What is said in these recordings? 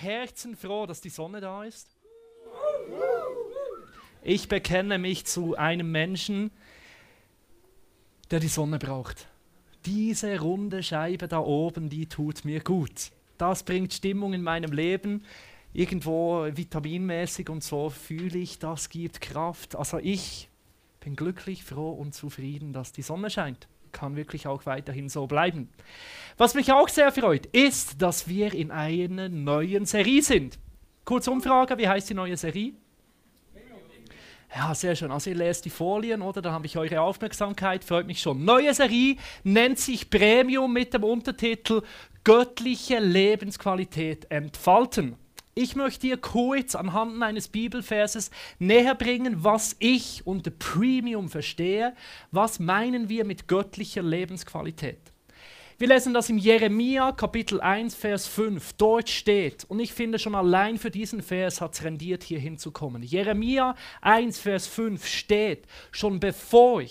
Herzen froh, dass die Sonne da ist? Ich bekenne mich zu einem Menschen, der die Sonne braucht. Diese runde Scheibe da oben, die tut mir gut. Das bringt Stimmung in meinem Leben. Irgendwo vitaminmäßig und so fühle ich, das gibt Kraft. Also ich bin glücklich, froh und zufrieden, dass die Sonne scheint. Kann wirklich auch weiterhin so bleiben. Was mich auch sehr freut, ist, dass wir in einer neuen Serie sind. Kurze Umfrage, wie heißt die neue Serie? Ja, sehr schön. Also ihr lest die Folien, oder? Da habe ich eure Aufmerksamkeit, freut mich schon. Neue Serie nennt sich Premium mit dem Untertitel Göttliche Lebensqualität entfalten. Ich möchte dir kurz anhand eines Bibelverses näher bringen, was ich unter Premium verstehe. Was meinen wir mit göttlicher Lebensqualität? Wir lesen das im Jeremia Kapitel 1, Vers 5. Dort steht, und ich finde schon allein für diesen Vers hat es rendiert, hier hinzukommen. Jeremia 1, Vers 5 steht, schon bevor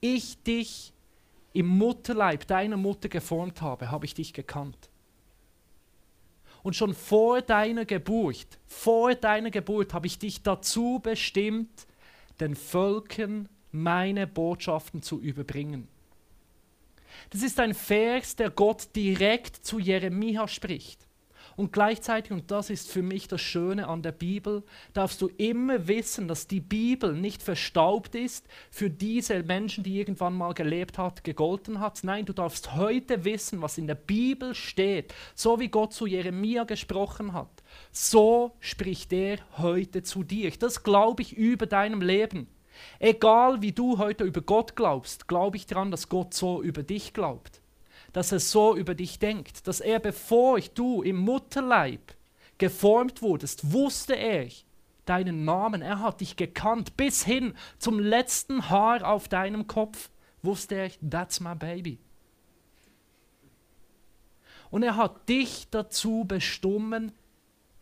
ich dich im Mutterleib deiner Mutter geformt habe, habe ich dich gekannt. Und schon vor deiner Geburt, vor deiner Geburt habe ich dich dazu bestimmt, den Völkern meine Botschaften zu überbringen. Das ist ein Vers, der Gott direkt zu Jeremia spricht. Und gleichzeitig, und das ist für mich das Schöne an der Bibel, darfst du immer wissen, dass die Bibel nicht verstaubt ist für diese Menschen, die irgendwann mal gelebt hat, gegolten hat. Nein, du darfst heute wissen, was in der Bibel steht. So wie Gott zu Jeremia gesprochen hat, so spricht er heute zu dir. Das glaube ich über deinem Leben. Egal wie du heute über Gott glaubst, glaube ich daran, dass Gott so über dich glaubt. Dass er so über dich denkt. Dass er, bevor du im Mutterleib geformt wurdest, wusste er deinen Namen. Er hat dich gekannt. Bis hin zum letzten Haar auf deinem Kopf wusste er, that's my baby. Und er hat dich dazu bestimmt,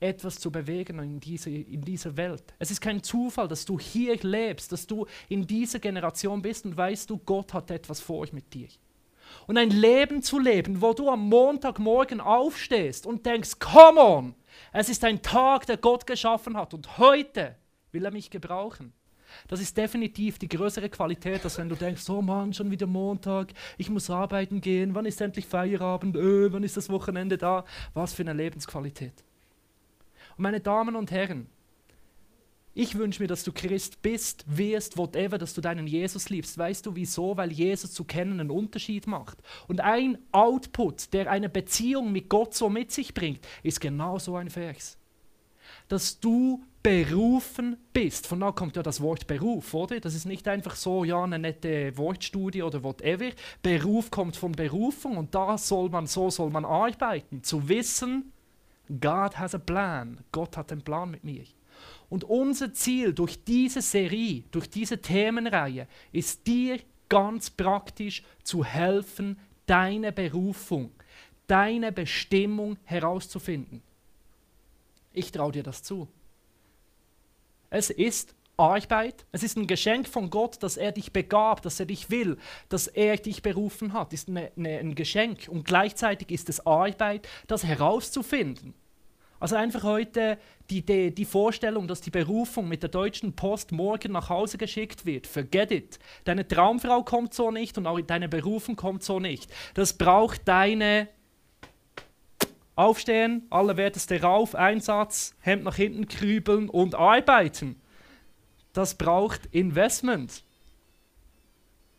etwas zu bewegen in, diese, in dieser Welt. Es ist kein Zufall, dass du hier lebst, dass du in dieser Generation bist und weißt du, Gott hat etwas vor euch mit dir. Und ein Leben zu leben, wo du am Montagmorgen aufstehst und denkst, come on, es ist ein Tag, der Gott geschaffen hat und heute will er mich gebrauchen. Das ist definitiv die größere Qualität, als wenn du denkst, oh Mann, schon wieder Montag, ich muss arbeiten gehen, wann ist endlich Feierabend, öh, wann ist das Wochenende da? Was für eine Lebensqualität. Und meine Damen und Herren, ich wünsche mir, dass du Christ bist, wirst, whatever, dass du deinen Jesus liebst. Weißt du wieso? Weil Jesus zu kennen einen Unterschied macht. Und ein Output, der eine Beziehung mit Gott so mit sich bringt, ist genau so ein Vers. Dass du berufen bist. Von da kommt ja das Wort Beruf, oder? Das ist nicht einfach so, ja, eine nette Wortstudie oder whatever. Beruf kommt von Berufung und da soll man, so soll man arbeiten. Zu wissen, God has a plan. Gott hat einen Plan mit mir. Und unser Ziel durch diese Serie, durch diese Themenreihe, ist dir ganz praktisch zu helfen, deine Berufung, deine Bestimmung herauszufinden. Ich traue dir das zu. Es ist Arbeit, es ist ein Geschenk von Gott, dass er dich begabt, dass er dich will, dass er dich berufen hat, ist eine, eine, ein Geschenk. Und gleichzeitig ist es Arbeit, das herauszufinden. Also einfach heute die, die, die Vorstellung, dass die Berufung mit der Deutschen Post morgen nach Hause geschickt wird. Forget it. Deine Traumfrau kommt so nicht und auch deine Berufung kommt so nicht. Das braucht deine Aufstehen, allerwerteste rauf, Einsatz, Hemd nach hinten krübeln und arbeiten. Das braucht Investment.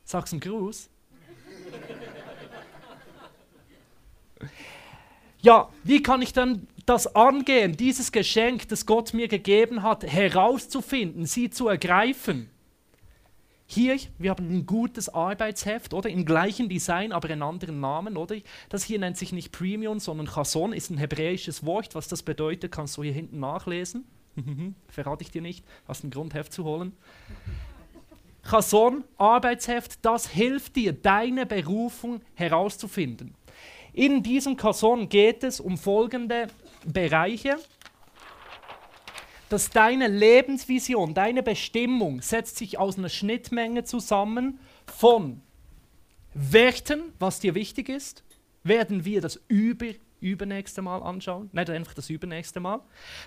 Sag's einen Gruß. Ja, wie kann ich dann das angehen, dieses Geschenk, das Gott mir gegeben hat, herauszufinden, sie zu ergreifen? Hier, wir haben ein gutes Arbeitsheft, oder? Im gleichen Design, aber in anderen Namen, oder? Das hier nennt sich nicht Premium, sondern Chason, ist ein hebräisches Wort. Was das bedeutet, kannst du hier hinten nachlesen. Verrate ich dir nicht, hast einen Grund, Heft zu holen. Chason, Arbeitsheft, das hilft dir, deine Berufung herauszufinden. In diesem Chason geht es um folgende Bereiche. Dass deine Lebensvision, deine Bestimmung setzt sich aus einer Schnittmenge zusammen von Werten, was dir wichtig ist, werden wir das über übernächste Mal anschauen. Nicht einfach das übernächste Mal.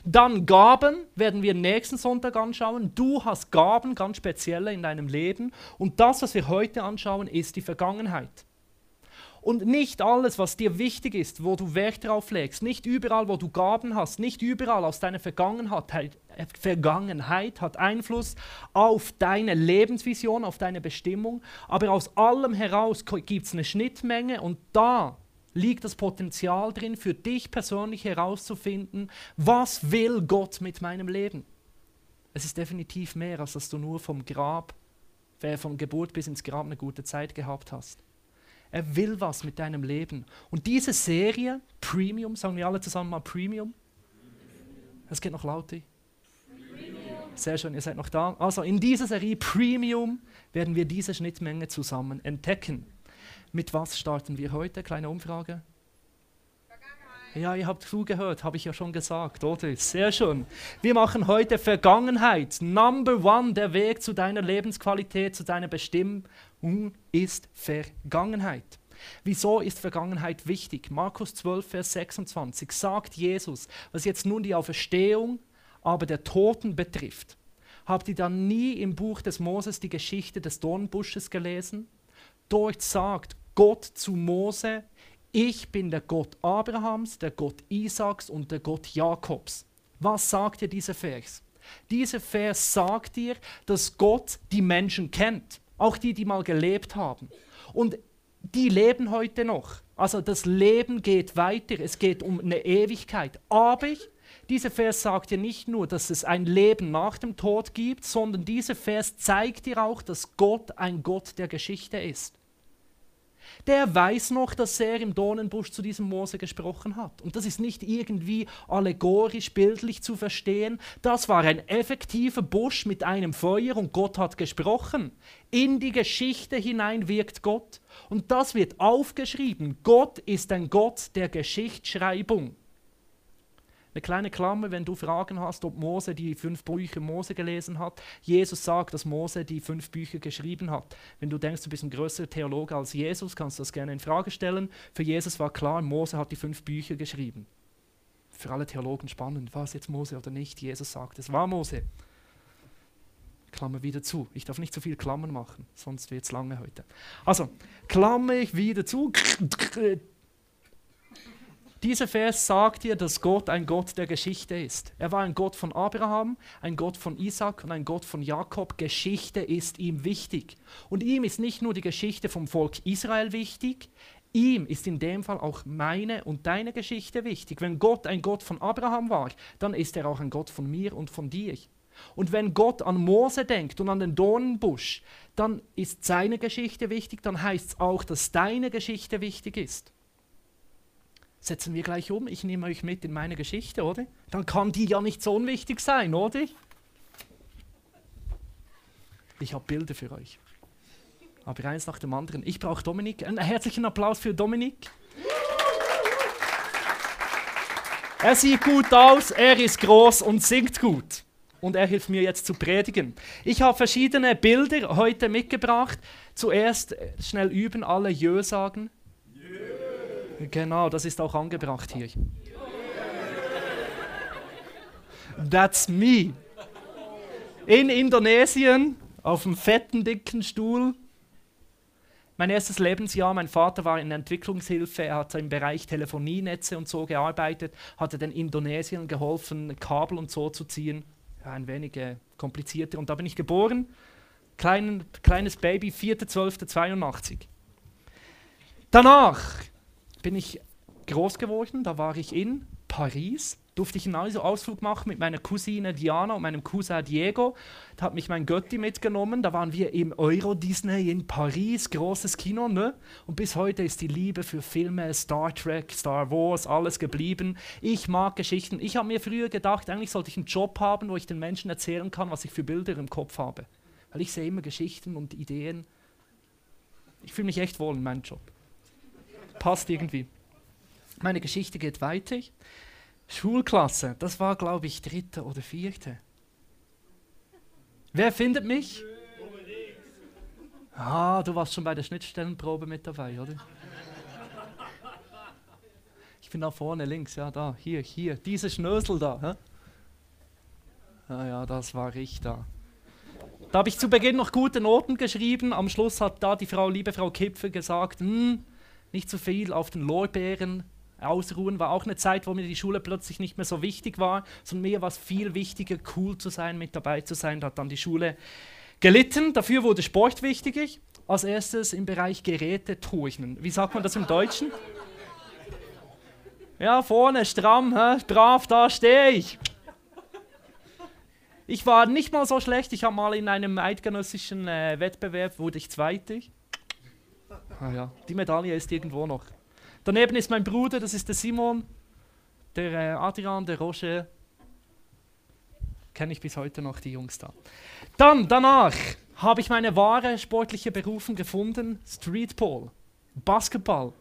Dann Gaben werden wir nächsten Sonntag anschauen. Du hast Gaben, ganz spezielle in deinem Leben. Und das, was wir heute anschauen, ist die Vergangenheit. Und nicht alles, was dir wichtig ist, wo du Wert drauf legst, nicht überall, wo du Gaben hast, nicht überall aus deiner Vergangenheit, Vergangenheit hat Einfluss auf deine Lebensvision, auf deine Bestimmung, aber aus allem heraus gibt es eine Schnittmenge und da liegt das Potenzial drin, für dich persönlich herauszufinden, was will Gott mit meinem Leben. Es ist definitiv mehr, als dass du nur vom Grab, von Geburt bis ins Grab eine gute Zeit gehabt hast. Er will was mit deinem Leben. Und diese Serie, Premium, sagen wir alle zusammen mal Premium. Es geht noch laut. Sehr schön, ihr seid noch da. Also in dieser Serie Premium werden wir diese Schnittmenge zusammen entdecken. Mit was starten wir heute? Kleine Umfrage. Ja, ihr habt zugehört, habe ich ja schon gesagt, oder? Sehr schön. Wir machen heute Vergangenheit. Number one, der Weg zu deiner Lebensqualität, zu deiner Bestimmung ist Vergangenheit. Wieso ist Vergangenheit wichtig? Markus 12, Vers 26 sagt Jesus, was jetzt nun die Auferstehung, aber der Toten betrifft. Habt ihr dann nie im Buch des Moses die Geschichte des Dornbusches gelesen? Dort sagt Gott zu Mose, ich bin der Gott Abrahams, der Gott Isaaks und der Gott Jakobs. Was sagt dir dieser Vers? Dieser Vers sagt dir, dass Gott die Menschen kennt, auch die, die mal gelebt haben. Und die leben heute noch. Also das Leben geht weiter, es geht um eine Ewigkeit. Aber dieser Vers sagt dir nicht nur, dass es ein Leben nach dem Tod gibt, sondern dieser Vers zeigt dir auch, dass Gott ein Gott der Geschichte ist der weiß noch, dass er im Dornenbusch zu diesem Mose gesprochen hat. Und das ist nicht irgendwie allegorisch, bildlich zu verstehen. Das war ein effektiver Busch mit einem Feuer und Gott hat gesprochen. In die Geschichte hinein wirkt Gott. Und das wird aufgeschrieben. Gott ist ein Gott der Geschichtsschreibung. Eine kleine Klammer, wenn du Fragen hast, ob Mose die fünf Bücher Mose gelesen hat. Jesus sagt, dass Mose die fünf Bücher geschrieben hat. Wenn du denkst, du bist ein größerer Theologe als Jesus, kannst du das gerne in Frage stellen. Für Jesus war klar, Mose hat die fünf Bücher geschrieben. Für alle Theologen spannend, war es jetzt Mose oder nicht? Jesus sagt, es war Mose. Klammer wieder zu. Ich darf nicht zu viel Klammern machen, sonst wird es lange heute. Also, Klammer ich wieder zu. Dieser Vers sagt dir, dass Gott ein Gott der Geschichte ist. Er war ein Gott von Abraham, ein Gott von Isaac und ein Gott von Jakob. Geschichte ist ihm wichtig. Und ihm ist nicht nur die Geschichte vom Volk Israel wichtig, ihm ist in dem Fall auch meine und deine Geschichte wichtig. Wenn Gott ein Gott von Abraham war, dann ist er auch ein Gott von mir und von dir. Und wenn Gott an Mose denkt und an den Dornenbusch, dann ist seine Geschichte wichtig, dann heißt es auch, dass deine Geschichte wichtig ist setzen wir gleich um. Ich nehme euch mit in meine Geschichte, oder? Dann kann die ja nicht so unwichtig sein, oder? Ich habe Bilder für euch. Aber eins nach dem anderen. Ich brauche Dominik. Einen herzlichen Applaus für Dominik. Er sieht gut aus, er ist groß und singt gut. Und er hilft mir jetzt zu predigen. Ich habe verschiedene Bilder heute mitgebracht. Zuerst schnell üben, alle Jö sagen. Genau, das ist auch angebracht hier. That's me. In Indonesien, auf einem fetten, dicken Stuhl. Mein erstes Lebensjahr, mein Vater war in Entwicklungshilfe, er hat im Bereich Telefonienetze und so gearbeitet, hatte den Indonesiern geholfen, Kabel und so zu ziehen. Ein wenig äh, komplizierter. Und da bin ich geboren, Klein, kleines Baby, 4.12.82. Danach bin ich groß geworden, da war ich in Paris, durfte ich einen Ausflug machen mit meiner Cousine Diana und meinem Cousin Diego. Da hat mich mein Götti mitgenommen, da waren wir im Euro Disney in Paris, großes Kino, ne? Und bis heute ist die Liebe für Filme, Star Trek, Star Wars, alles geblieben. Ich mag Geschichten. Ich habe mir früher gedacht, eigentlich sollte ich einen Job haben, wo ich den Menschen erzählen kann, was ich für Bilder im Kopf habe. Weil ich sehe immer Geschichten und Ideen. Ich fühle mich echt wohl in meinem Job passt irgendwie. Meine Geschichte geht weiter. Schulklasse, das war, glaube ich, dritte oder vierte. Wer findet mich? Ah, du warst schon bei der Schnittstellenprobe mit dabei, oder? Ich bin da vorne links, ja, da, hier, hier, diese Schnösel da. Hä? Ja, ja, das war ich da. Da habe ich zu Beginn noch gute Noten geschrieben. Am Schluss hat da die Frau, liebe Frau Kipfer, gesagt, hm, nicht zu so viel auf den Lorbeeren ausruhen. War auch eine Zeit, wo mir die Schule plötzlich nicht mehr so wichtig war, sondern mir war es viel wichtiger, cool zu sein, mit dabei zu sein. Da hat dann die Schule gelitten. Dafür wurde Sport wichtig. Als erstes im Bereich Geräteturnen. Wie sagt man das im Deutschen? Ja, vorne stramm, hä? brav, da stehe ich. Ich war nicht mal so schlecht. Ich habe mal in einem eidgenössischen äh, Wettbewerb wurde ich Zweiter. Ah ja, die Medaille ist irgendwo noch. Daneben ist mein Bruder, das ist der Simon, der äh, Adrian, der Roger. Kenne ich bis heute noch die Jungs da. Dann, danach habe ich meine wahre sportliche Berufung gefunden: Streetball, Basketball.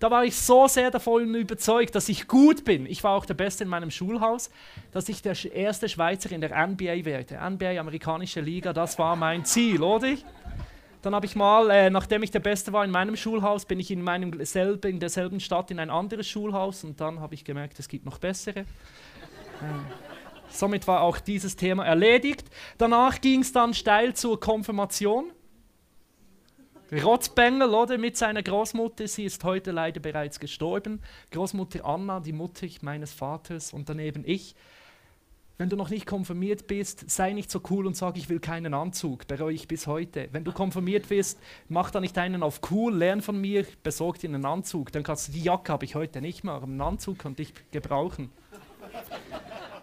Da war ich so sehr davon überzeugt, dass ich gut bin. Ich war auch der Beste in meinem Schulhaus, dass ich der erste Schweizer in der NBA werde. NBA, amerikanische Liga, das war mein Ziel, oder? Dann habe ich mal, äh, nachdem ich der Beste war in meinem Schulhaus, bin ich in, meinem selben, in derselben Stadt in ein anderes Schulhaus und dann habe ich gemerkt, es gibt noch bessere. Ähm, somit war auch dieses Thema erledigt. Danach ging es dann steil zur Konfirmation. Rotzbengel, oder? Mit seiner Großmutter. Sie ist heute leider bereits gestorben. Großmutter Anna, die Mutter meines Vaters und daneben ich. Wenn du noch nicht konfirmiert bist, sei nicht so cool und sag, ich will keinen Anzug. Bereue ich bis heute. Wenn du konfirmiert bist, mach da nicht einen auf cool, lern von mir, besorg dir einen Anzug. Dann kannst du, die Jacke habe ich heute nicht mehr, aber einen Anzug könnte ich gebrauchen.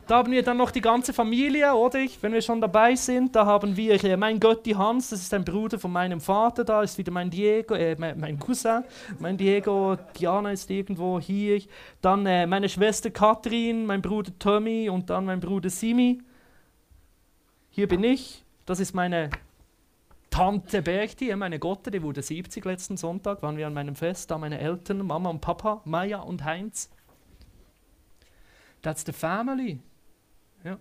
Da haben wir dann noch die ganze Familie, oder? Wenn wir schon dabei sind, da haben wir äh, mein Götti Hans, das ist ein Bruder von meinem Vater, da ist wieder mein Diego, äh, mein, mein, Cousin, mein Diego, Diana ist irgendwo hier. Dann äh, meine Schwester Katrin, mein Bruder Tommy und dann mein Bruder Simi. Hier bin ich, das ist meine Tante Berti, meine Gotte, die wurde 70 letzten Sonntag, waren wir an meinem Fest, da meine Eltern, Mama und Papa, Maya und Heinz. That's the family. Ja.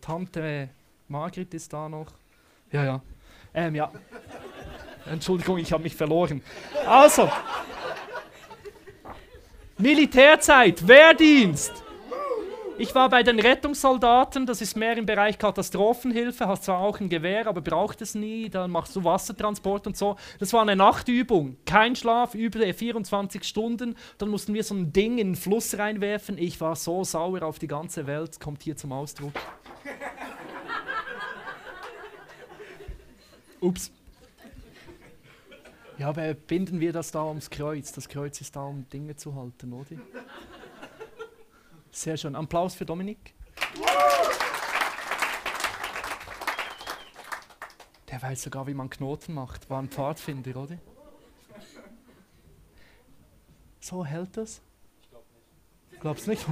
Tante Margrit ist da noch. Ja, ja. Ähm, ja. Entschuldigung, ich habe mich verloren. Also. Militärzeit, Wehrdienst. Ich war bei den Rettungssoldaten, das ist mehr im Bereich Katastrophenhilfe, hast zwar auch ein Gewehr, aber braucht es nie, dann machst du Wassertransport und so. Das war eine Nachtübung, kein Schlaf, über 24 Stunden, dann mussten wir so ein Ding in den Fluss reinwerfen. Ich war so sauer auf die ganze Welt, kommt hier zum Ausdruck. Ups. Ja, aber binden wir das da ums Kreuz. Das Kreuz ist da, um Dinge zu halten, oder? Sehr schön. Applaus für Dominik. Der weiß sogar, wie man Knoten macht. War ein Pfadfinder, oder? So hält das? Ich glaube nicht. Glaubst nicht?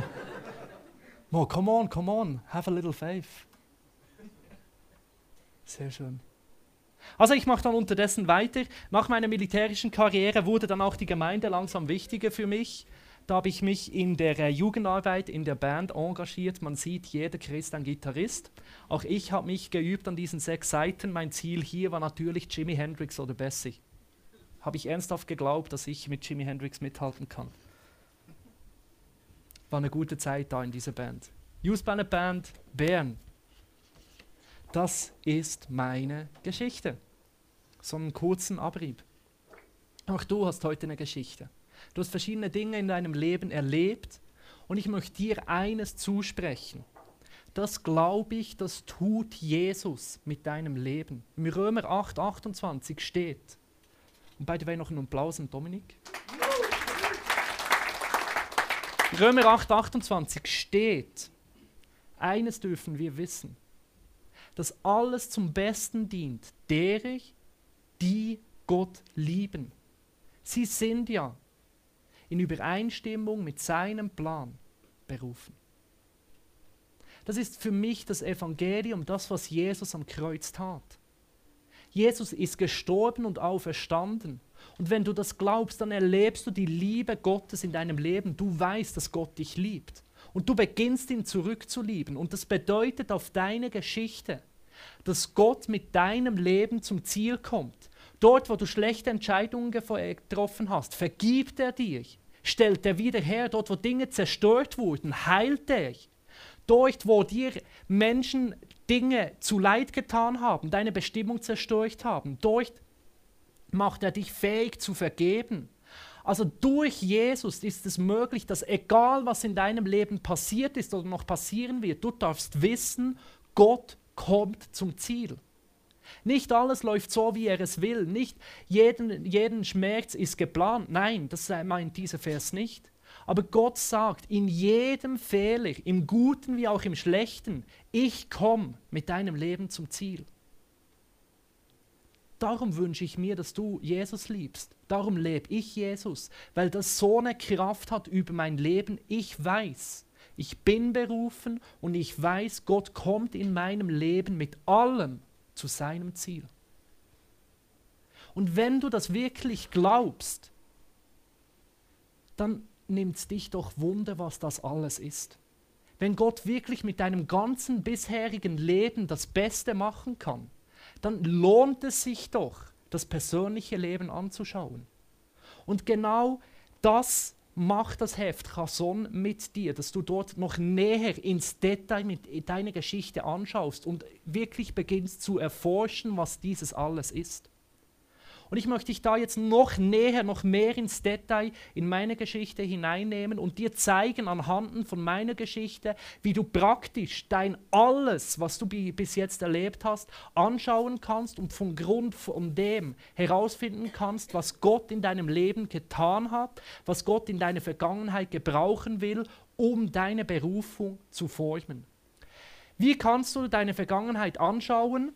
Mo, come on, come on. Have a little faith. Sehr schön. Also ich mache dann unterdessen weiter. Nach meiner militärischen Karriere wurde dann auch die Gemeinde langsam wichtiger für mich. Da habe ich mich in der äh, Jugendarbeit, in der Band engagiert. Man sieht, jeder Christ ein Gitarrist. Auch ich habe mich geübt an diesen sechs Seiten. Mein Ziel hier war natürlich Jimi Hendrix oder Bessie. Habe ich ernsthaft geglaubt, dass ich mit Jimi Hendrix mithalten kann. War eine gute Zeit da in dieser Band. Youth Band Band Bern. Das ist meine Geschichte. So einen kurzen Abrieb. Auch du hast heute eine Geschichte. Du hast verschiedene Dinge in deinem Leben erlebt und ich möchte dir eines zusprechen. Das glaube ich, das tut Jesus mit deinem Leben. Im Römer 8, 28 steht. Und bei dir noch einen Applaus an Dominik. Römer 8, 28 steht. Eines dürfen wir wissen, dass alles zum Besten dient, derer, die Gott lieben. Sie sind ja in Übereinstimmung mit seinem Plan berufen. Das ist für mich das Evangelium, das, was Jesus am Kreuz tat. Jesus ist gestorben und auferstanden. Und wenn du das glaubst, dann erlebst du die Liebe Gottes in deinem Leben. Du weißt, dass Gott dich liebt. Und du beginnst ihn zurückzulieben. Und das bedeutet auf deine Geschichte, dass Gott mit deinem Leben zum Ziel kommt. Dort, wo du schlechte Entscheidungen getroffen hast, vergibt er dir stellt er wieder her. Dort, wo Dinge zerstört wurden, heilt er. Dort, wo dir Menschen Dinge zu Leid getan haben, deine Bestimmung zerstört haben, dort macht er dich fähig zu vergeben. Also durch Jesus ist es möglich, dass egal was in deinem Leben passiert ist oder noch passieren wird, du darfst wissen, Gott kommt zum Ziel. Nicht alles läuft so, wie er es will. Nicht jeden, jeden Schmerz ist geplant. Nein, das meint dieser Vers nicht. Aber Gott sagt in jedem Fehler, im Guten wie auch im Schlechten, ich komme mit deinem Leben zum Ziel. Darum wünsche ich mir, dass du Jesus liebst. Darum lebe ich Jesus, weil das so eine Kraft hat über mein Leben. Ich weiß, ich bin berufen und ich weiß, Gott kommt in meinem Leben mit allem zu seinem Ziel. Und wenn du das wirklich glaubst, dann nimmt dich doch Wunder, was das alles ist. Wenn Gott wirklich mit deinem ganzen bisherigen Leben das Beste machen kann, dann lohnt es sich doch, das persönliche Leben anzuschauen. Und genau das macht das Heft Chason mit dir, dass du dort noch näher ins Detail mit deiner Geschichte anschaust und wirklich beginnst zu erforschen, was dieses alles ist. Und ich möchte dich da jetzt noch näher, noch mehr ins Detail in meine Geschichte hineinnehmen und dir zeigen anhand von meiner Geschichte, wie du praktisch dein alles, was du bis jetzt erlebt hast, anschauen kannst und vom Grund von dem herausfinden kannst, was Gott in deinem Leben getan hat, was Gott in deiner Vergangenheit gebrauchen will, um deine Berufung zu formen. Wie kannst du deine Vergangenheit anschauen?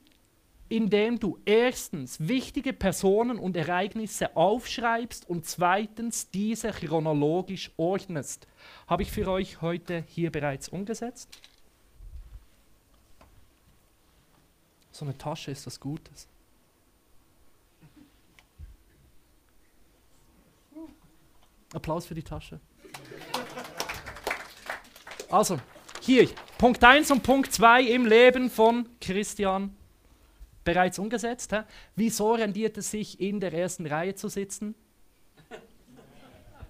Indem du erstens wichtige Personen und Ereignisse aufschreibst und zweitens diese chronologisch ordnest. Habe ich für euch heute hier bereits umgesetzt? So eine Tasche ist was Gutes. Applaus für die Tasche. Also, hier, Punkt 1 und Punkt 2 im Leben von Christian bereits umgesetzt. Hä? Wieso rendiert es sich, in der ersten Reihe zu sitzen?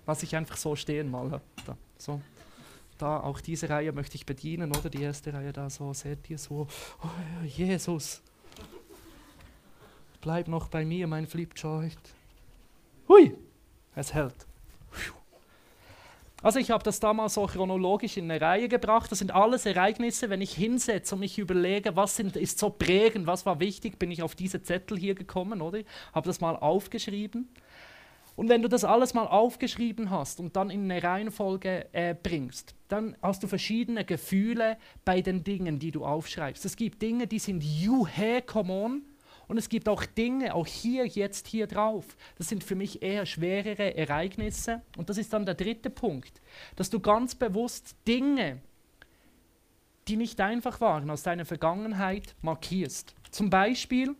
Was ich einfach so stehen mal. Da, so. da auch diese Reihe möchte ich bedienen, oder die erste Reihe da so, seht ihr so, oh, Jesus, bleib noch bei mir, mein Flipchart. Hui, es hält. Also ich habe das damals so chronologisch in eine Reihe gebracht. Das sind alles Ereignisse, wenn ich hinsetze und mich überlege, was sind, ist so prägend, was war wichtig, bin ich auf diese Zettel hier gekommen, oder? Habe das mal aufgeschrieben. Und wenn du das alles mal aufgeschrieben hast und dann in eine Reihenfolge äh, bringst, dann hast du verschiedene Gefühle bei den Dingen, die du aufschreibst. Es gibt Dinge, die sind you, hey, come on. Und es gibt auch Dinge, auch hier, jetzt hier drauf. Das sind für mich eher schwerere Ereignisse. Und das ist dann der dritte Punkt, dass du ganz bewusst Dinge, die nicht einfach waren, aus deiner Vergangenheit markierst. Zum Beispiel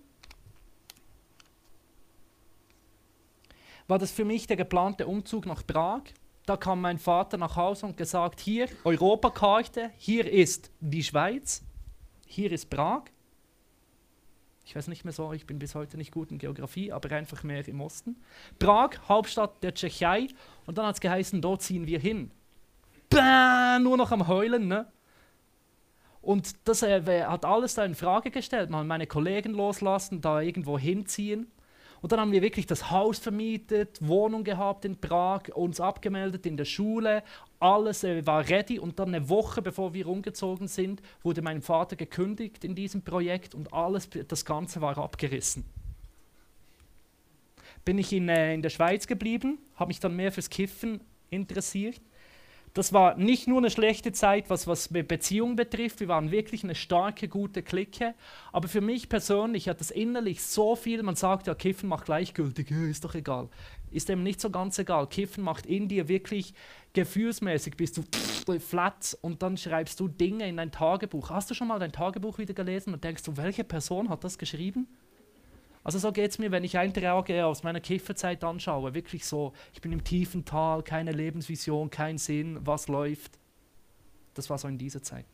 war das für mich der geplante Umzug nach Prag. Da kam mein Vater nach Hause und gesagt, hier Europakarte, hier ist die Schweiz, hier ist Prag ich weiß nicht mehr so, ich bin bis heute nicht gut in Geografie, aber einfach mehr im Osten. Prag, Hauptstadt der Tschechei. Und dann hat es geheißen, dort ziehen wir hin. Bäh, nur noch am Heulen, ne? Und das äh, hat alles da in Frage gestellt. Man meine Kollegen loslassen, da irgendwo hinziehen. Und dann haben wir wirklich das Haus vermietet, Wohnung gehabt in Prag, uns abgemeldet in der Schule, alles äh, war ready. Und dann eine Woche bevor wir umgezogen sind, wurde mein Vater gekündigt in diesem Projekt und alles, das Ganze war abgerissen. Bin ich in, äh, in der Schweiz geblieben, habe mich dann mehr fürs Kiffen interessiert das war nicht nur eine schlechte Zeit, was, was Beziehungen betrifft. Wir waren wirklich eine starke, gute Clique. Aber für mich persönlich hat das innerlich so viel, man sagt ja, Kiffen macht gleichgültig, ist doch egal. Ist eben nicht so ganz egal. Kiffen macht in dir wirklich gefühlsmäßig, bist du flat und dann schreibst du Dinge in dein Tagebuch. Hast du schon mal dein Tagebuch wieder gelesen und denkst du, welche Person hat das geschrieben? Also so geht es mir, wenn ich Einträge aus meiner Kifferzeit anschaue. Wirklich so, ich bin im tiefen Tal, keine Lebensvision, kein Sinn, was läuft. Das war so in dieser Zeit.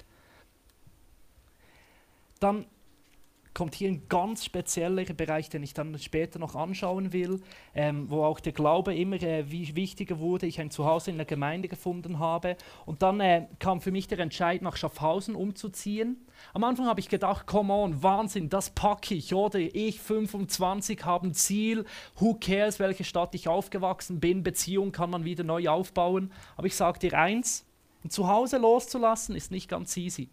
Dann kommt hier ein ganz spezieller Bereich, den ich dann später noch anschauen will, ähm, wo auch der Glaube immer äh, wichtiger wurde, ich ein Zuhause in der Gemeinde gefunden habe. Und dann äh, kam für mich der Entscheid, nach Schaffhausen umzuziehen. Am Anfang habe ich gedacht, come on, Wahnsinn, das packe ich, oder? Ich 25 habe ein Ziel, who cares, welche Stadt ich aufgewachsen bin, Beziehung kann man wieder neu aufbauen. Aber ich sage dir eins, ein Zuhause loszulassen ist nicht ganz easy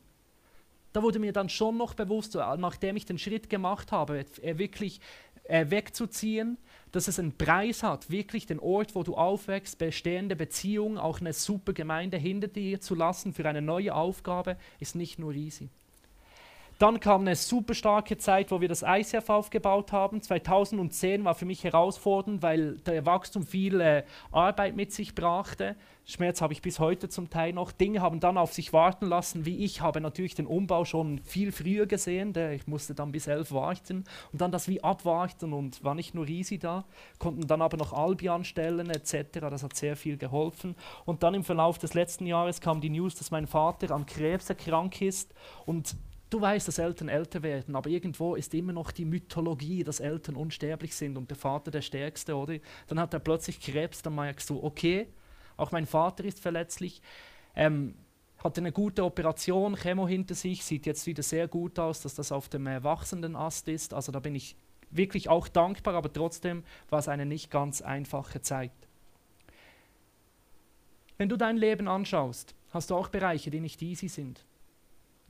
da wurde mir dann schon noch bewusst, nachdem ich den Schritt gemacht habe, äh, wirklich äh, wegzuziehen, dass es einen Preis hat, wirklich den Ort, wo du aufwächst, bestehende Beziehungen, auch eine super Gemeinde hinter dir zu lassen für eine neue Aufgabe, ist nicht nur easy. Dann kam eine super starke Zeit, wo wir das ICF aufgebaut haben. 2010 war für mich herausfordernd, weil der Wachstum viel äh, Arbeit mit sich brachte. Schmerz habe ich bis heute zum Teil noch. Dinge haben dann auf sich warten lassen, wie ich habe natürlich den Umbau schon viel früher gesehen. Der, ich musste dann bis elf warten und dann das wie abwarten und war nicht nur easy da, konnten dann aber noch Albi anstellen etc. Das hat sehr viel geholfen. Und dann im Verlauf des letzten Jahres kam die News, dass mein Vater an Krebs erkrankt ist und Du weißt, dass Eltern älter werden, aber irgendwo ist immer noch die Mythologie, dass Eltern unsterblich sind und der Vater der Stärkste, oder? Dann hat er plötzlich Krebs, dann merkst du, okay, auch mein Vater ist verletzlich. Ähm, hatte eine gute Operation, Chemo hinter sich, sieht jetzt wieder sehr gut aus, dass das auf dem äh, Ast ist. Also da bin ich wirklich auch dankbar, aber trotzdem war es eine nicht ganz einfache Zeit. Wenn du dein Leben anschaust, hast du auch Bereiche, die nicht easy sind.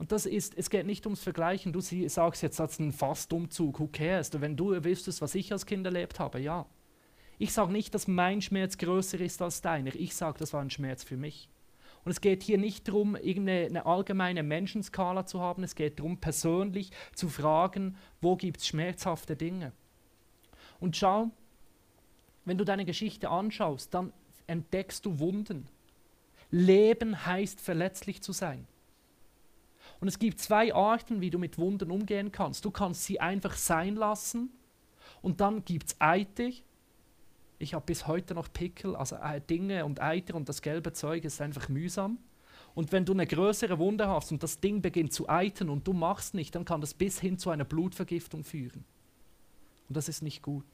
Und das ist, es geht nicht ums Vergleichen. Du sagst jetzt, das ist ein Fastumzug, who cares? Wenn du wüsstest, was ich als Kind erlebt habe, ja. Ich sage nicht, dass mein Schmerz größer ist als deiner. Ich sage, das war ein Schmerz für mich. Und es geht hier nicht darum, irgendeine allgemeine Menschenskala zu haben. Es geht darum, persönlich zu fragen, wo gibt es schmerzhafte Dinge. Und schau, wenn du deine Geschichte anschaust, dann entdeckst du Wunden. Leben heißt verletzlich zu sein. Und es gibt zwei Arten, wie du mit Wunden umgehen kannst. Du kannst sie einfach sein lassen und dann gibt es Eiter. Ich habe bis heute noch Pickel, also äh, Dinge und Eiter und das gelbe Zeug ist einfach mühsam. Und wenn du eine größere Wunde hast und das Ding beginnt zu eiten und du machst nicht, dann kann das bis hin zu einer Blutvergiftung führen. Und das ist nicht gut.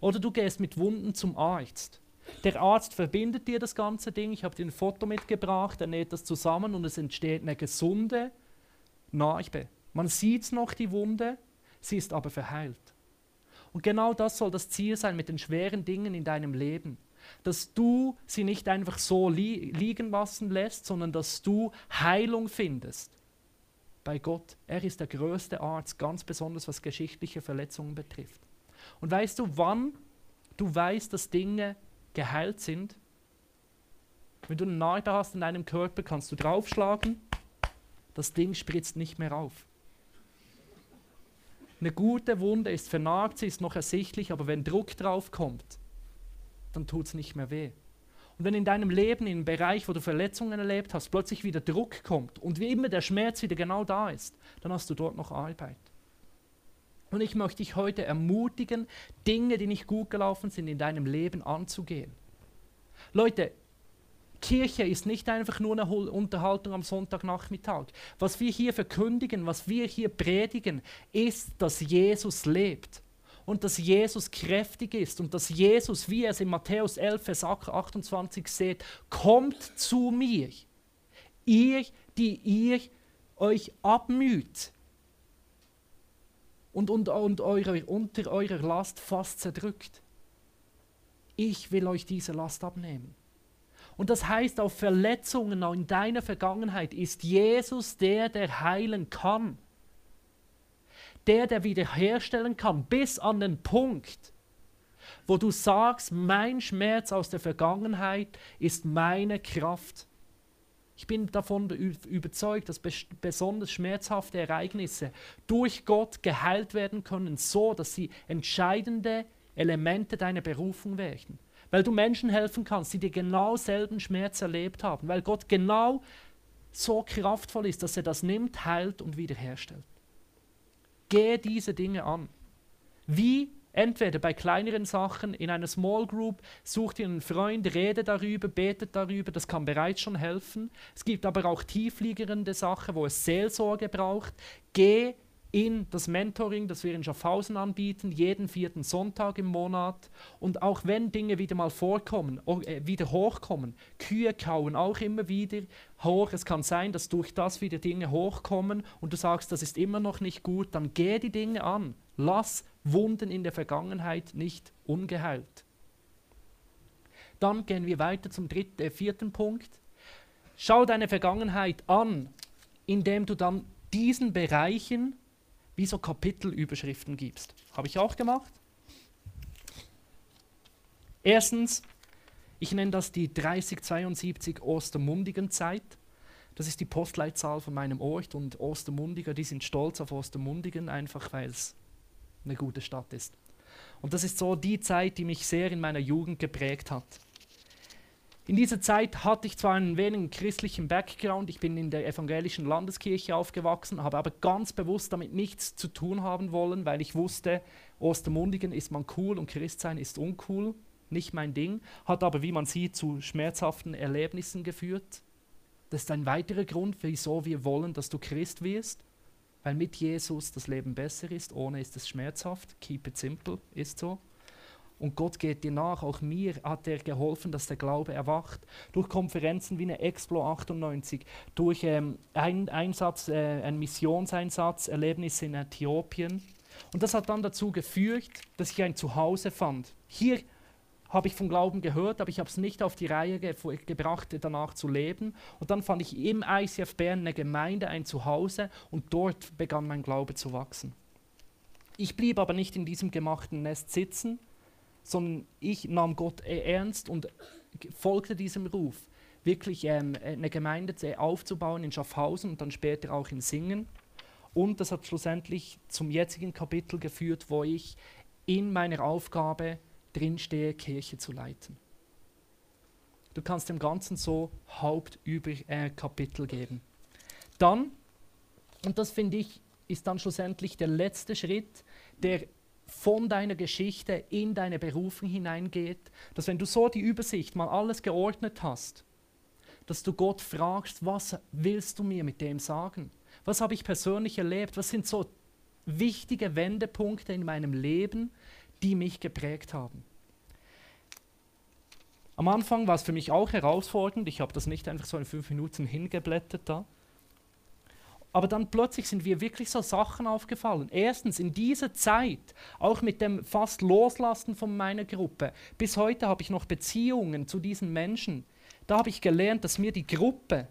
Oder du gehst mit Wunden zum Arzt. Der Arzt verbindet dir das ganze Ding. Ich habe dir ein Foto mitgebracht, er näht das zusammen und es entsteht eine gesunde, Narbe. Man sieht noch die Wunde, sie ist aber verheilt. Und genau das soll das Ziel sein mit den schweren Dingen in deinem Leben. Dass du sie nicht einfach so li liegen lassen lässt, sondern dass du Heilung findest bei Gott. Er ist der größte Arzt, ganz besonders was geschichtliche Verletzungen betrifft. Und weißt du, wann du weißt, dass Dinge geheilt sind? Wenn du eine Narbe hast in deinem Körper, kannst du draufschlagen das Ding spritzt nicht mehr auf. Eine gute Wunde ist vernarbt, sie ist noch ersichtlich, aber wenn Druck drauf kommt, dann tut es nicht mehr weh. Und wenn in deinem Leben, in einem Bereich, wo du Verletzungen erlebt hast, plötzlich wieder Druck kommt und wie immer der Schmerz wieder genau da ist, dann hast du dort noch Arbeit. Und ich möchte dich heute ermutigen, Dinge, die nicht gut gelaufen sind, in deinem Leben anzugehen. Leute, Kirche ist nicht einfach nur eine Unterhaltung am Sonntagnachmittag. Was wir hier verkündigen, was wir hier predigen, ist, dass Jesus lebt und dass Jesus kräftig ist und dass Jesus, wie er es in Matthäus 11, Vers 28 seht, kommt zu mir, ihr, die ihr euch abmüht und, und, und eure, unter eurer Last fast zerdrückt. Ich will euch diese Last abnehmen. Und das heißt, auf Verletzungen in deiner Vergangenheit ist Jesus der, der heilen kann. Der, der wiederherstellen kann, bis an den Punkt, wo du sagst, mein Schmerz aus der Vergangenheit ist meine Kraft. Ich bin davon überzeugt, dass besonders schmerzhafte Ereignisse durch Gott geheilt werden können, so dass sie entscheidende Elemente deiner Berufung werden weil du Menschen helfen kannst, die dir genau selben Schmerz erlebt haben, weil Gott genau so kraftvoll ist, dass er das nimmt, heilt und wiederherstellt. Gehe diese Dinge an. Wie? Entweder bei kleineren Sachen in einer Small Group, such dir einen Freund, rede darüber, betet darüber, das kann bereits schon helfen. Es gibt aber auch tiefliegende Sachen, wo es Seelsorge braucht. Geh in das Mentoring, das wir in Schaffhausen anbieten, jeden vierten Sonntag im Monat. Und auch wenn Dinge wieder mal vorkommen, äh, wieder hochkommen, Kühe kauen auch immer wieder hoch. Es kann sein, dass durch das wieder Dinge hochkommen und du sagst, das ist immer noch nicht gut, dann geh die Dinge an. Lass Wunden in der Vergangenheit nicht ungeheilt. Dann gehen wir weiter zum dritten, äh, vierten Punkt. Schau deine Vergangenheit an, indem du dann diesen Bereichen wie so Kapitelüberschriften gibst. Habe ich auch gemacht. Erstens, ich nenne das die 3072 Ostermundigen Zeit. Das ist die Postleitzahl von meinem Ort und Ostermundiger, die sind stolz auf Ostermundigen, einfach weil es eine gute Stadt ist. Und das ist so die Zeit, die mich sehr in meiner Jugend geprägt hat. In dieser Zeit hatte ich zwar einen wenigen christlichen Background, ich bin in der evangelischen Landeskirche aufgewachsen, habe aber ganz bewusst damit nichts zu tun haben wollen, weil ich wusste, Ostermundigen ist man cool und Christsein ist uncool, nicht mein Ding, hat aber, wie man sieht, zu schmerzhaften Erlebnissen geführt. Das ist ein weiterer Grund, wieso wir wollen, dass du Christ wirst, weil mit Jesus das Leben besser ist, ohne ist es schmerzhaft. Keep it simple, ist so. Und Gott geht dir nach. Auch mir hat er geholfen, dass der Glaube erwacht. Durch Konferenzen wie eine Explo 98, durch ähm, ein Einsatz, äh, einen Missionseinsatz, Erlebnisse in Äthiopien. Und das hat dann dazu geführt, dass ich ein Zuhause fand. Hier habe ich vom Glauben gehört, aber ich habe es nicht auf die Reihe ge gebracht, danach zu leben. Und dann fand ich im ICF Bern eine Gemeinde, ein Zuhause und dort begann mein Glaube zu wachsen. Ich blieb aber nicht in diesem gemachten Nest sitzen, sondern ich nahm Gott äh, ernst und folgte diesem Ruf, wirklich ähm, eine Gemeinde aufzubauen in Schaffhausen und dann später auch in Singen. Und das hat schlussendlich zum jetzigen Kapitel geführt, wo ich in meiner Aufgabe drinstehe, Kirche zu leiten. Du kannst dem Ganzen so Hauptüberkapitel äh, geben. Dann, und das finde ich, ist dann schlussendlich der letzte Schritt, der von deiner Geschichte in deine Berufung hineingeht, dass wenn du so die Übersicht mal alles geordnet hast, dass du Gott fragst, was willst du mir mit dem sagen? Was habe ich persönlich erlebt? Was sind so wichtige Wendepunkte in meinem Leben, die mich geprägt haben? Am Anfang war es für mich auch herausfordernd. Ich habe das nicht einfach so in fünf Minuten hingeblättert da. Aber dann plötzlich sind mir wirklich so Sachen aufgefallen. Erstens, in dieser Zeit, auch mit dem fast Loslassen von meiner Gruppe, bis heute habe ich noch Beziehungen zu diesen Menschen. Da habe ich gelernt, dass mir die Gruppe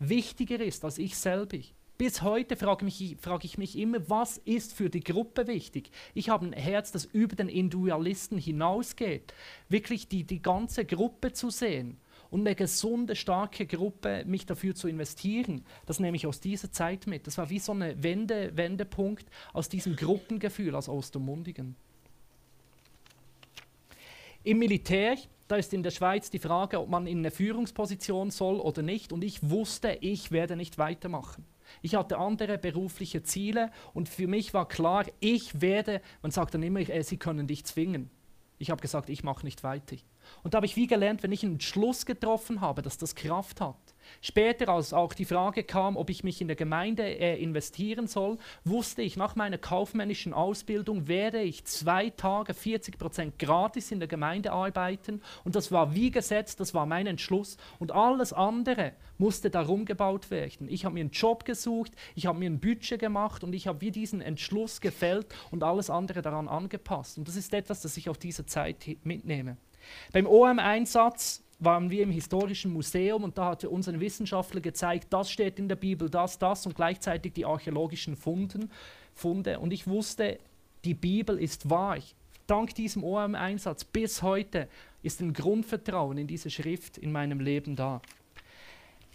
wichtiger ist als ich selber. Bis heute frage, mich, frage ich mich immer, was ist für die Gruppe wichtig? Ich habe ein Herz, das über den Individualisten hinausgeht. Wirklich die, die ganze Gruppe zu sehen und eine gesunde, starke Gruppe, mich dafür zu investieren. Das nehme ich aus dieser Zeit mit. Das war wie so ein Wende, Wendepunkt aus diesem Gruppengefühl aus Ostermundigen. Im Militär, da ist in der Schweiz die Frage, ob man in eine Führungsposition soll oder nicht. Und ich wusste, ich werde nicht weitermachen. Ich hatte andere berufliche Ziele und für mich war klar, ich werde, man sagt dann immer, äh, sie können dich zwingen. Ich habe gesagt, ich mache nicht weiter. Und da habe ich wie gelernt, wenn ich einen Entschluss getroffen habe, dass das Kraft hat. Später, als auch die Frage kam, ob ich mich in der Gemeinde äh, investieren soll, wusste ich, nach meiner kaufmännischen Ausbildung werde ich zwei Tage 40 Prozent gratis in der Gemeinde arbeiten. Und das war wie gesetzt, das war mein Entschluss. Und alles andere musste darum gebaut werden. Ich habe mir einen Job gesucht, ich habe mir ein Budget gemacht und ich habe wie diesen Entschluss gefällt und alles andere daran angepasst. Und das ist etwas, das ich auf diese Zeit mitnehme. Beim OM-Einsatz waren wir im Historischen Museum und da hat uns ein Wissenschaftler gezeigt, das steht in der Bibel, das, das und gleichzeitig die archäologischen Funden, Funde. Und ich wusste, die Bibel ist wahr. Dank diesem OM-Einsatz bis heute ist ein Grundvertrauen in diese Schrift in meinem Leben da.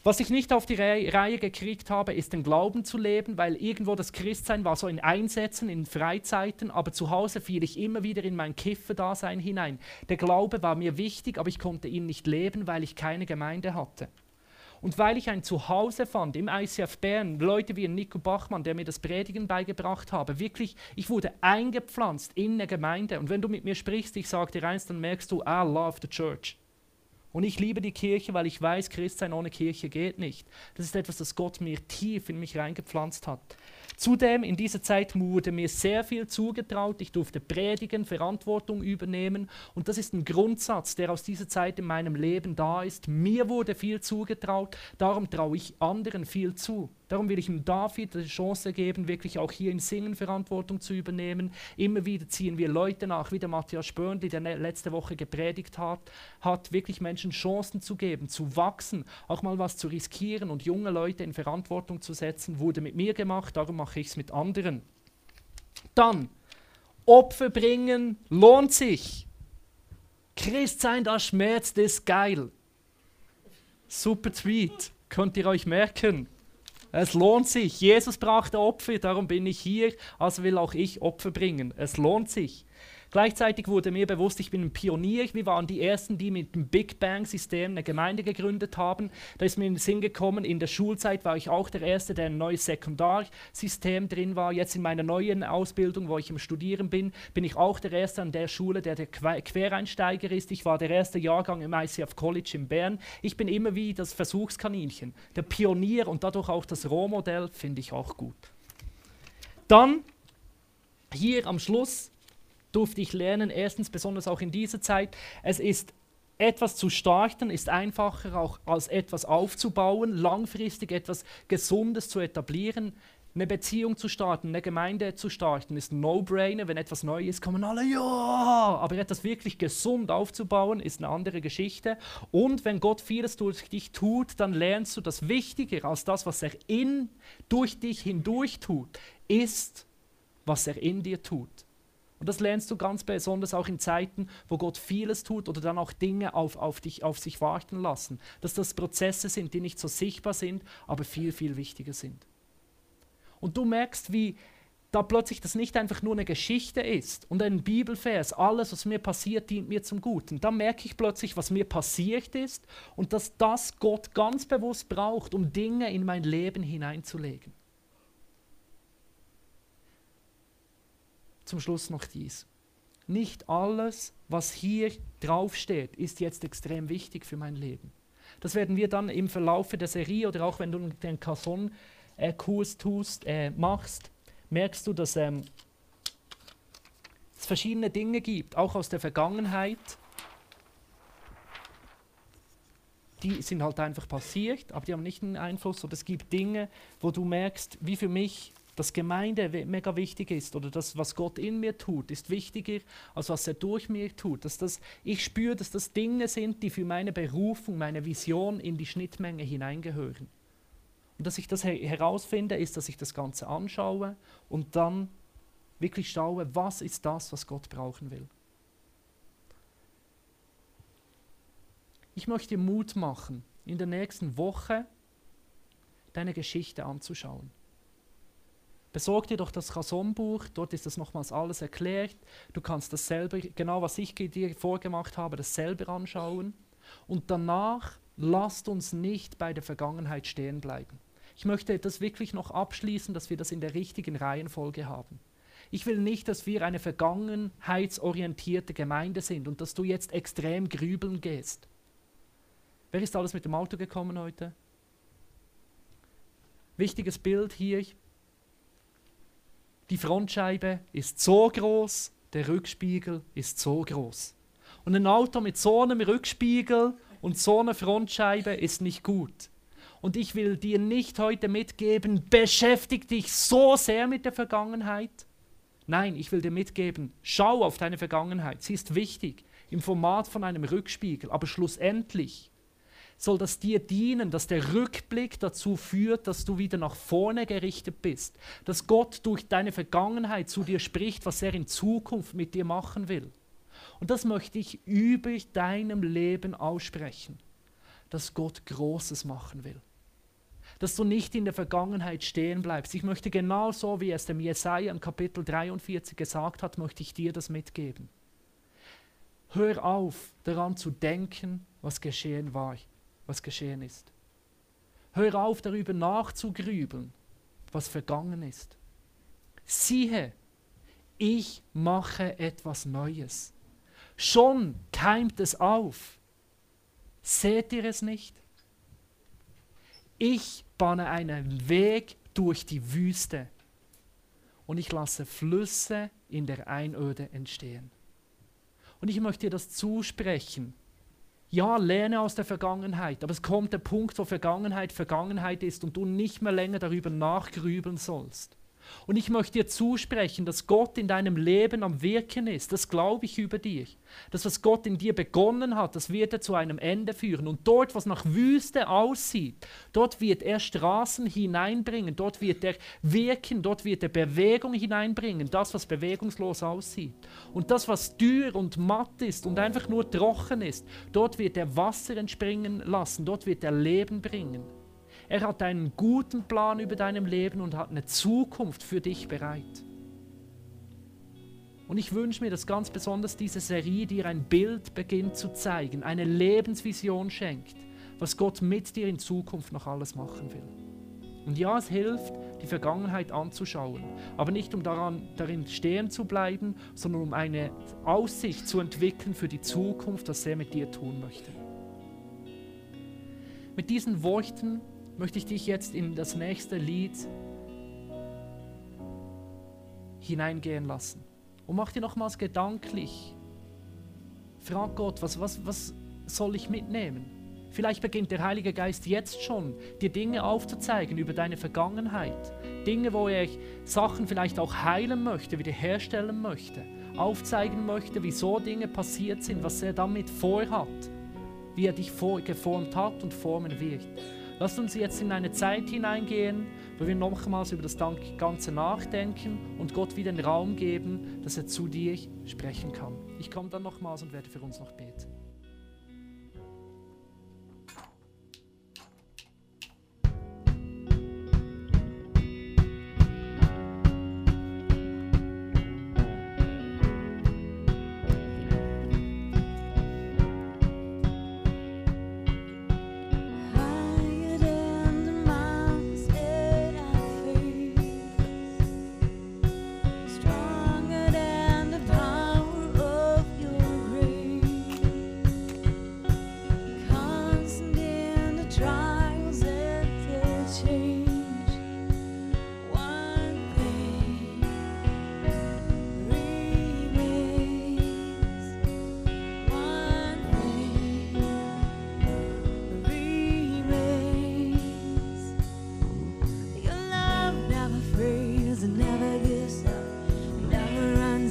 Was ich nicht auf die Re Reihe gekriegt habe, ist den Glauben zu leben, weil irgendwo das Christsein war so in Einsätzen, in Freizeiten, aber zu Hause fiel ich immer wieder in mein Kiffer-Dasein hinein. Der Glaube war mir wichtig, aber ich konnte ihn nicht leben, weil ich keine Gemeinde hatte. Und weil ich ein Zuhause fand im ICF Bern, Leute wie Nico Bachmann, der mir das Predigen beigebracht habe, wirklich, ich wurde eingepflanzt in eine Gemeinde. Und wenn du mit mir sprichst, ich sage dir eins, dann merkst du, I love the church. Und ich liebe die Kirche, weil ich weiß, Christsein ohne Kirche geht nicht. Das ist etwas, das Gott mir tief in mich reingepflanzt hat. Zudem, in dieser Zeit wurde mir sehr viel zugetraut. Ich durfte predigen, Verantwortung übernehmen. Und das ist ein Grundsatz, der aus dieser Zeit in meinem Leben da ist. Mir wurde viel zugetraut, darum traue ich anderen viel zu. Darum will ich ihm David die Chance geben, wirklich auch hier in Singen Verantwortung zu übernehmen. Immer wieder ziehen wir Leute nach, wie der Matthias Spörnli, der ne-, letzte Woche gepredigt hat, hat wirklich Menschen Chancen zu geben, zu wachsen, auch mal was zu riskieren und junge Leute in Verantwortung zu setzen, wurde mit mir gemacht, darum mache ich es mit anderen. Dann, Opfer bringen lohnt sich. Christ sein, das schmerzt, ist geil. Super Tweet, könnt ihr euch merken. Es lohnt sich. Jesus brachte Opfer, darum bin ich hier, also will auch ich Opfer bringen. Es lohnt sich. Gleichzeitig wurde mir bewusst, ich bin ein Pionier. Wir waren die Ersten, die mit dem Big Bang-System eine Gemeinde gegründet haben. Da ist mir in den Sinn gekommen, in der Schulzeit war ich auch der Erste, der ein neues Sekundarsystem drin war. Jetzt in meiner neuen Ausbildung, wo ich im Studieren bin, bin ich auch der Erste an der Schule, der der Quereinsteiger ist. Ich war der erste Jahrgang im ICF College in Bern. Ich bin immer wie das Versuchskaninchen, der Pionier und dadurch auch das Rohmodell, finde ich auch gut. Dann hier am Schluss durfte ich lernen, erstens besonders auch in dieser Zeit, es ist etwas zu starten ist einfacher auch als etwas aufzubauen, langfristig etwas Gesundes zu etablieren. Eine Beziehung zu starten, eine Gemeinde zu starten, ist ein No-Brainer. Wenn etwas neu ist, kommen alle, ja! Aber etwas wirklich gesund aufzubauen, ist eine andere Geschichte. Und wenn Gott vieles durch dich tut, dann lernst du, das Wichtiger als das, was er in, durch dich hindurch tut, ist, was er in dir tut. Und das lernst du ganz besonders auch in Zeiten, wo Gott vieles tut oder dann auch Dinge auf, auf, dich, auf sich warten lassen. Dass das Prozesse sind, die nicht so sichtbar sind, aber viel, viel wichtiger sind. Und du merkst, wie da plötzlich das nicht einfach nur eine Geschichte ist und ein Bibelvers, alles, was mir passiert, dient mir zum Guten. Da merke ich plötzlich, was mir passiert ist und dass das Gott ganz bewusst braucht, um Dinge in mein Leben hineinzulegen. Zum Schluss noch dies. Nicht alles, was hier draufsteht, ist jetzt extrem wichtig für mein Leben. Das werden wir dann im Verlauf der Serie oder auch wenn du den Casson-Kurs äh, tust, äh, machst, merkst du, dass ähm, es verschiedene Dinge gibt, auch aus der Vergangenheit. Die sind halt einfach passiert, aber die haben nicht einen Einfluss. Oder es gibt Dinge, wo du merkst, wie für mich dass Gemeinde mega wichtig ist oder das, was Gott in mir tut, ist wichtiger, als was er durch mir tut. Dass das, ich spüre, dass das Dinge sind, die für meine Berufung, meine Vision in die Schnittmenge hineingehören. Und dass ich das her herausfinde, ist, dass ich das Ganze anschaue und dann wirklich schaue, was ist das, was Gott brauchen will. Ich möchte Mut machen, in der nächsten Woche deine Geschichte anzuschauen. Besorg dir doch das Chasson-Buch, dort ist das nochmals alles erklärt. Du kannst das selber, genau was ich dir vorgemacht habe, das selber anschauen. Und danach lasst uns nicht bei der Vergangenheit stehen bleiben. Ich möchte das wirklich noch abschließen, dass wir das in der richtigen Reihenfolge haben. Ich will nicht, dass wir eine vergangenheitsorientierte Gemeinde sind und dass du jetzt extrem grübeln gehst. Wer ist alles mit dem Auto gekommen heute? Wichtiges Bild hier, die Frontscheibe ist so groß, der Rückspiegel ist so groß. Und ein Auto mit so einem Rückspiegel und so einer Frontscheibe ist nicht gut. Und ich will dir nicht heute mitgeben, beschäftige dich so sehr mit der Vergangenheit. Nein, ich will dir mitgeben, schau auf deine Vergangenheit. Sie ist wichtig im Format von einem Rückspiegel. Aber schlussendlich soll das dir dienen, dass der Rückblick dazu führt, dass du wieder nach vorne gerichtet bist, dass Gott durch deine Vergangenheit zu dir spricht, was er in Zukunft mit dir machen will. Und das möchte ich über deinem Leben aussprechen, dass Gott Großes machen will. Dass du nicht in der Vergangenheit stehen bleibst. Ich möchte genauso, wie es dem Jesaja in Kapitel 43 gesagt hat, möchte ich dir das mitgeben. Hör auf, daran zu denken, was geschehen war was geschehen ist. Hör auf darüber nachzugrübeln, was vergangen ist. Siehe, ich mache etwas Neues. Schon keimt es auf. Seht ihr es nicht? Ich bahne einen Weg durch die Wüste und ich lasse Flüsse in der Einöde entstehen. Und ich möchte dir das zusprechen. Ja, lerne aus der Vergangenheit, aber es kommt der Punkt, wo Vergangenheit Vergangenheit ist und du nicht mehr länger darüber nachgrübeln sollst. Und ich möchte dir zusprechen, dass Gott in deinem Leben am Wirken ist. Das glaube ich über dich. Das, was Gott in dir begonnen hat, das wird er zu einem Ende führen. Und dort, was nach Wüste aussieht, dort wird er Straßen hineinbringen, dort wird er wirken, dort wird er Bewegung hineinbringen, das, was bewegungslos aussieht. Und das, was dürr und matt ist und einfach nur trocken ist, dort wird er Wasser entspringen lassen, dort wird er Leben bringen. Er hat einen guten Plan über deinem Leben und hat eine Zukunft für dich bereit. Und ich wünsche mir, dass ganz besonders diese Serie dir ein Bild beginnt zu zeigen, eine Lebensvision schenkt, was Gott mit dir in Zukunft noch alles machen will. Und ja, es hilft, die Vergangenheit anzuschauen, aber nicht um daran, darin stehen zu bleiben, sondern um eine Aussicht zu entwickeln für die Zukunft, was er mit dir tun möchte. Mit diesen Worten möchte ich dich jetzt in das nächste Lied hineingehen lassen. Und mach dir nochmals gedanklich. Frag Gott, was, was, was soll ich mitnehmen? Vielleicht beginnt der Heilige Geist jetzt schon, dir Dinge aufzuzeigen über deine Vergangenheit. Dinge, wo er Sachen vielleicht auch heilen möchte, wiederherstellen möchte. Aufzeigen möchte, wieso Dinge passiert sind, was er damit vorhat. Wie er dich geformt hat und formen wird. Lasst uns jetzt in eine Zeit hineingehen, wo wir nochmals über das Ganze nachdenken und Gott wieder den Raum geben, dass er zu dir sprechen kann. Ich komme dann nochmals und werde für uns noch beten.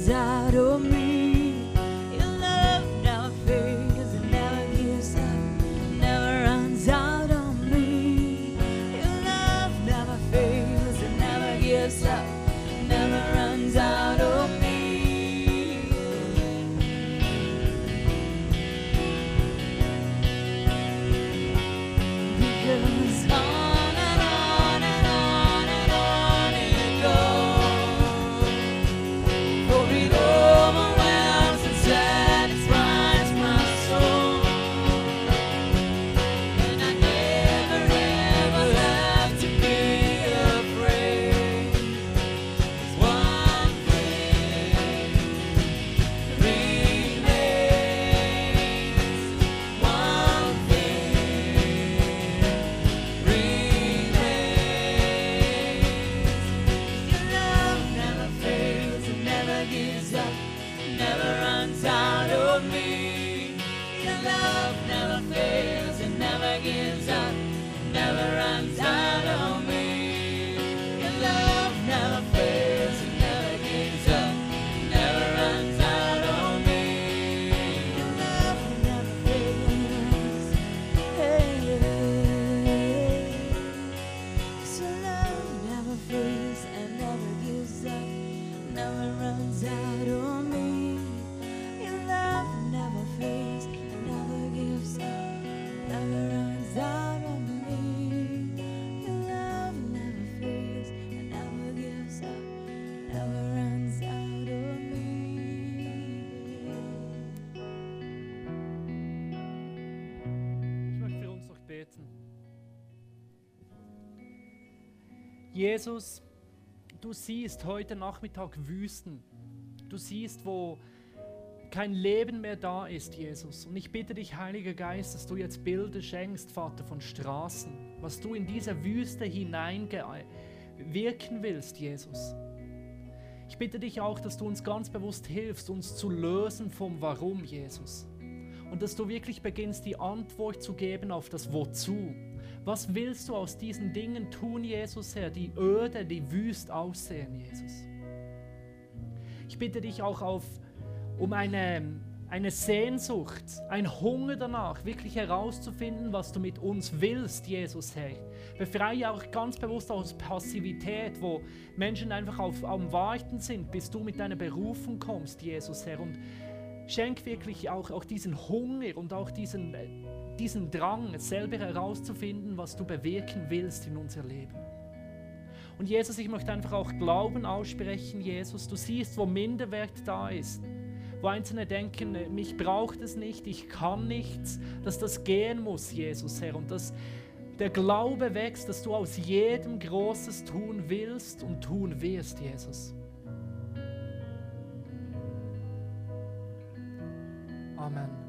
out Jesus, du siehst heute Nachmittag Wüsten. Du siehst, wo kein Leben mehr da ist, Jesus. Und ich bitte dich, Heiliger Geist, dass du jetzt Bilder schenkst, Vater, von Straßen, was du in diese Wüste hineinwirken willst, Jesus. Ich bitte dich auch, dass du uns ganz bewusst hilfst, uns zu lösen vom Warum, Jesus. Und dass du wirklich beginnst, die Antwort zu geben auf das Wozu. Was willst du aus diesen Dingen tun, Jesus Herr, die öde, die wüst aussehen, Jesus? Ich bitte dich auch auf, um eine, eine Sehnsucht, ein Hunger danach, wirklich herauszufinden, was du mit uns willst, Jesus Herr. Befreie auch ganz bewusst aus Passivität, wo Menschen einfach auf, am Warten sind, bis du mit deiner Berufung kommst, Jesus Herr. Und schenk wirklich auch, auch diesen Hunger und auch diesen, diesen Drang, selber herauszufinden, was du bewirken willst in unser Leben. Und Jesus, ich möchte einfach auch Glauben aussprechen, Jesus. Du siehst, wo Minderwert da ist. Wo Einzelne denken, mich braucht es nicht, ich kann nichts, dass das gehen muss, Jesus, Herr. Und dass der Glaube wächst, dass du aus jedem Großes tun willst und tun wirst, Jesus. Amen.